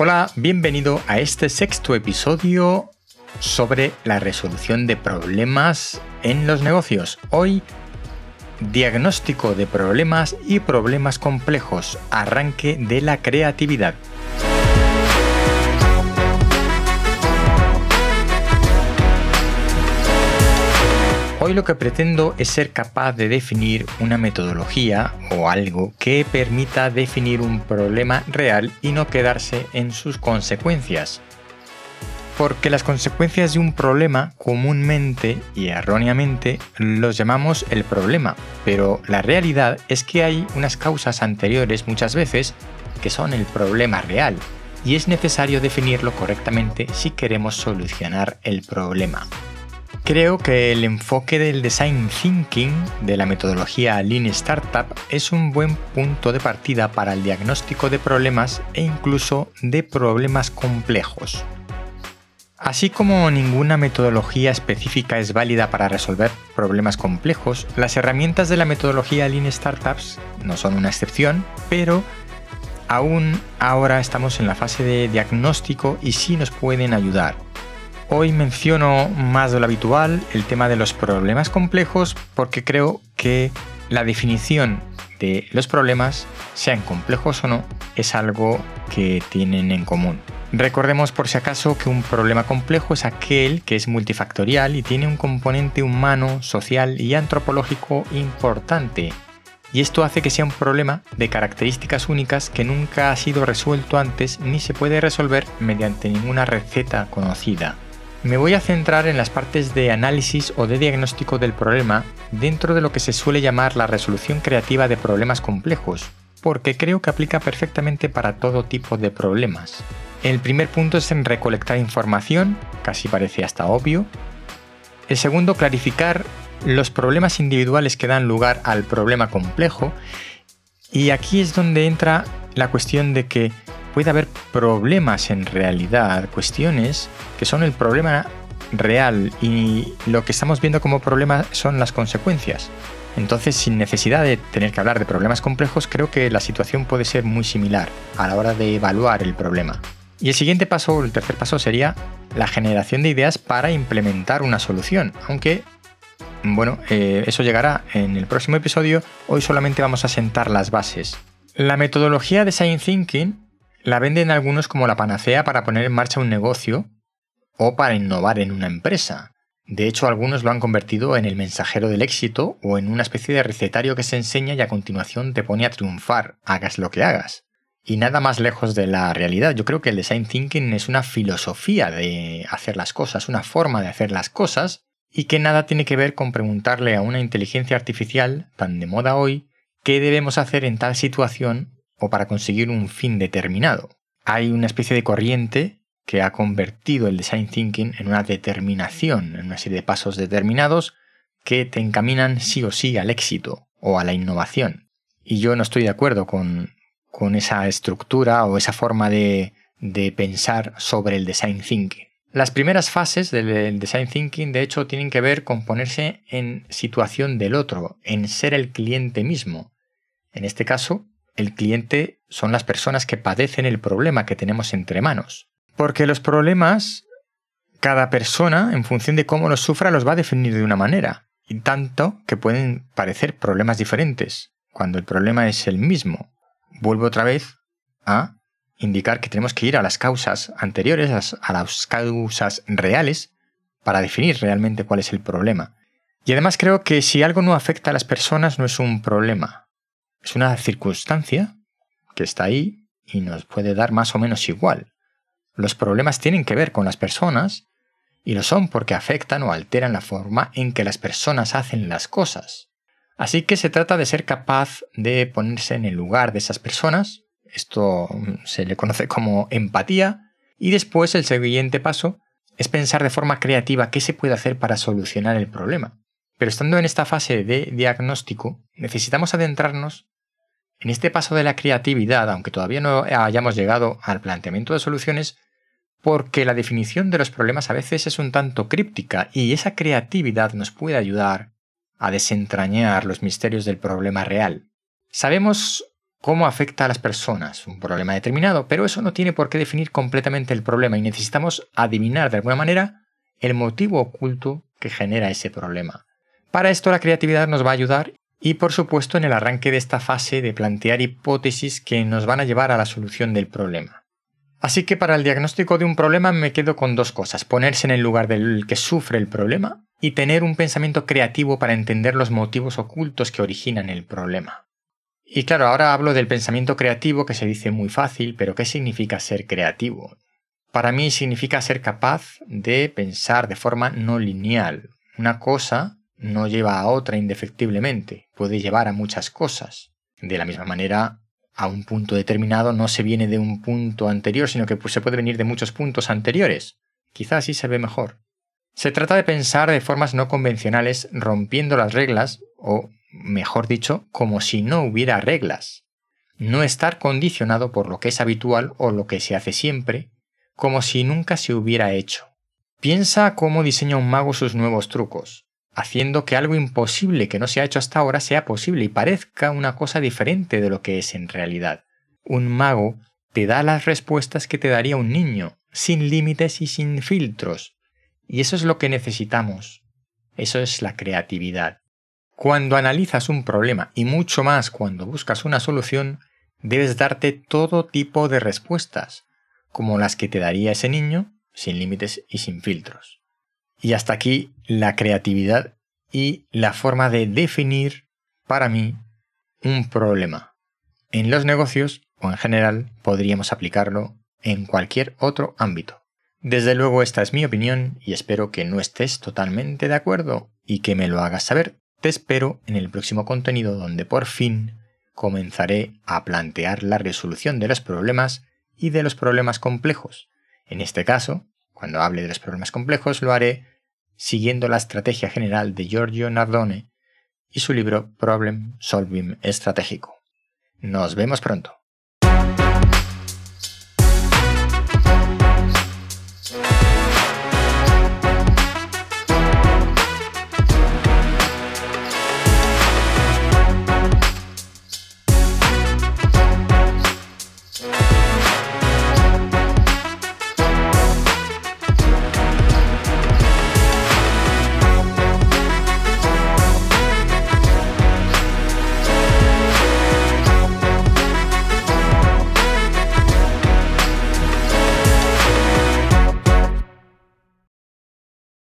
Hola, bienvenido a este sexto episodio sobre la resolución de problemas en los negocios. Hoy, diagnóstico de problemas y problemas complejos, arranque de la creatividad. Hoy lo que pretendo es ser capaz de definir una metodología o algo que permita definir un problema real y no quedarse en sus consecuencias. Porque las consecuencias de un problema comúnmente y erróneamente los llamamos el problema, pero la realidad es que hay unas causas anteriores muchas veces que son el problema real y es necesario definirlo correctamente si queremos solucionar el problema. Creo que el enfoque del design thinking de la metodología Lean Startup es un buen punto de partida para el diagnóstico de problemas e incluso de problemas complejos. Así como ninguna metodología específica es válida para resolver problemas complejos, las herramientas de la metodología Lean Startups no son una excepción, pero aún ahora estamos en la fase de diagnóstico y sí nos pueden ayudar. Hoy menciono más de lo habitual el tema de los problemas complejos porque creo que la definición de los problemas, sean complejos o no, es algo que tienen en común. Recordemos por si acaso que un problema complejo es aquel que es multifactorial y tiene un componente humano, social y antropológico importante. Y esto hace que sea un problema de características únicas que nunca ha sido resuelto antes ni se puede resolver mediante ninguna receta conocida. Me voy a centrar en las partes de análisis o de diagnóstico del problema dentro de lo que se suele llamar la resolución creativa de problemas complejos, porque creo que aplica perfectamente para todo tipo de problemas. El primer punto es en recolectar información, casi parece hasta obvio. El segundo, clarificar los problemas individuales que dan lugar al problema complejo. Y aquí es donde entra la cuestión de que puede haber problemas en realidad, cuestiones que son el problema real y lo que estamos viendo como problema son las consecuencias. Entonces, sin necesidad de tener que hablar de problemas complejos, creo que la situación puede ser muy similar a la hora de evaluar el problema. Y el siguiente paso, el tercer paso, sería la generación de ideas para implementar una solución, aunque bueno, eh, eso llegará en el próximo episodio. Hoy solamente vamos a sentar las bases. La metodología de Design Thinking la venden algunos como la panacea para poner en marcha un negocio o para innovar en una empresa. De hecho, algunos lo han convertido en el mensajero del éxito o en una especie de recetario que se enseña y a continuación te pone a triunfar, hagas lo que hagas. Y nada más lejos de la realidad. Yo creo que el design thinking es una filosofía de hacer las cosas, una forma de hacer las cosas, y que nada tiene que ver con preguntarle a una inteligencia artificial, tan de moda hoy, qué debemos hacer en tal situación o para conseguir un fin determinado. Hay una especie de corriente que ha convertido el design thinking en una determinación, en una serie de pasos determinados que te encaminan sí o sí al éxito o a la innovación. Y yo no estoy de acuerdo con, esa estructura o esa forma de, de pensar sobre el design thinking. Las primeras fases del design thinking, de hecho, tienen que ver con ponerse en situación del otro, en ser el cliente mismo. En este caso, el cliente son las personas que padecen el problema que tenemos entre manos. Porque los problemas, cada persona, en función de cómo los sufra, los va a definir de una manera. Y tanto que pueden parecer problemas diferentes, cuando el problema es el mismo. Vuelvo otra vez a indicar que tenemos que ir a las causas anteriores, a las causas reales, para definir realmente cuál es el problema. Y además creo que si algo no afecta a las personas no es un problema, es una circunstancia que está ahí y nos puede dar más o menos igual. Los problemas tienen que ver con las personas y lo son porque afectan o alteran la forma en que las personas hacen las cosas. Así que se trata de ser capaz de ponerse en el lugar de esas personas, esto se le conoce como empatía, y después el siguiente paso es pensar de forma creativa qué se puede hacer para solucionar el problema. Pero estando en esta fase de diagnóstico, necesitamos adentrarnos en este paso de la creatividad, aunque todavía no hayamos llegado al planteamiento de soluciones, porque la definición de los problemas a veces es un tanto críptica y esa creatividad nos puede ayudar a desentrañar los misterios del problema real. Sabemos cómo afecta a las personas un problema determinado, pero eso no tiene por qué definir completamente el problema y necesitamos adivinar de alguna manera el motivo oculto que genera ese problema. Para esto la creatividad nos va a ayudar y por supuesto en el arranque de esta fase de plantear hipótesis que nos van a llevar a la solución del problema. Así que para el diagnóstico de un problema me quedo con dos cosas, ponerse en el lugar del que sufre el problema y tener un pensamiento creativo para entender los motivos ocultos que originan el problema. Y claro, ahora hablo del pensamiento creativo que se dice muy fácil, pero ¿qué significa ser creativo? Para mí significa ser capaz de pensar de forma no lineal. Una cosa no lleva a otra indefectiblemente, puede llevar a muchas cosas. De la misma manera, a un punto determinado no se viene de un punto anterior, sino que pues, se puede venir de muchos puntos anteriores. Quizás así se ve mejor. Se trata de pensar de formas no convencionales, rompiendo las reglas, o mejor dicho, como si no hubiera reglas. No estar condicionado por lo que es habitual o lo que se hace siempre, como si nunca se hubiera hecho. Piensa cómo diseña un mago sus nuevos trucos, haciendo que algo imposible que no se ha hecho hasta ahora sea posible y parezca una cosa diferente de lo que es en realidad. Un mago te da las respuestas que te daría un niño, sin límites y sin filtros. Y eso es lo que necesitamos. Eso es la creatividad. Cuando analizas un problema y mucho más cuando buscas una solución, debes darte todo tipo de respuestas, como las que te daría ese niño, sin límites y sin filtros. Y hasta aquí la creatividad y la forma de definir, para mí, un problema. En los negocios o en general podríamos aplicarlo en cualquier otro ámbito. Desde luego esta es mi opinión y espero que no estés totalmente de acuerdo y que me lo hagas saber te espero en el próximo contenido donde por fin comenzaré a plantear la resolución de los problemas y de los problemas complejos. En este caso, cuando hable de los problemas complejos, lo haré siguiendo la estrategia general de Giorgio Nardone y su libro Problem Solving Estratégico. Nos vemos pronto.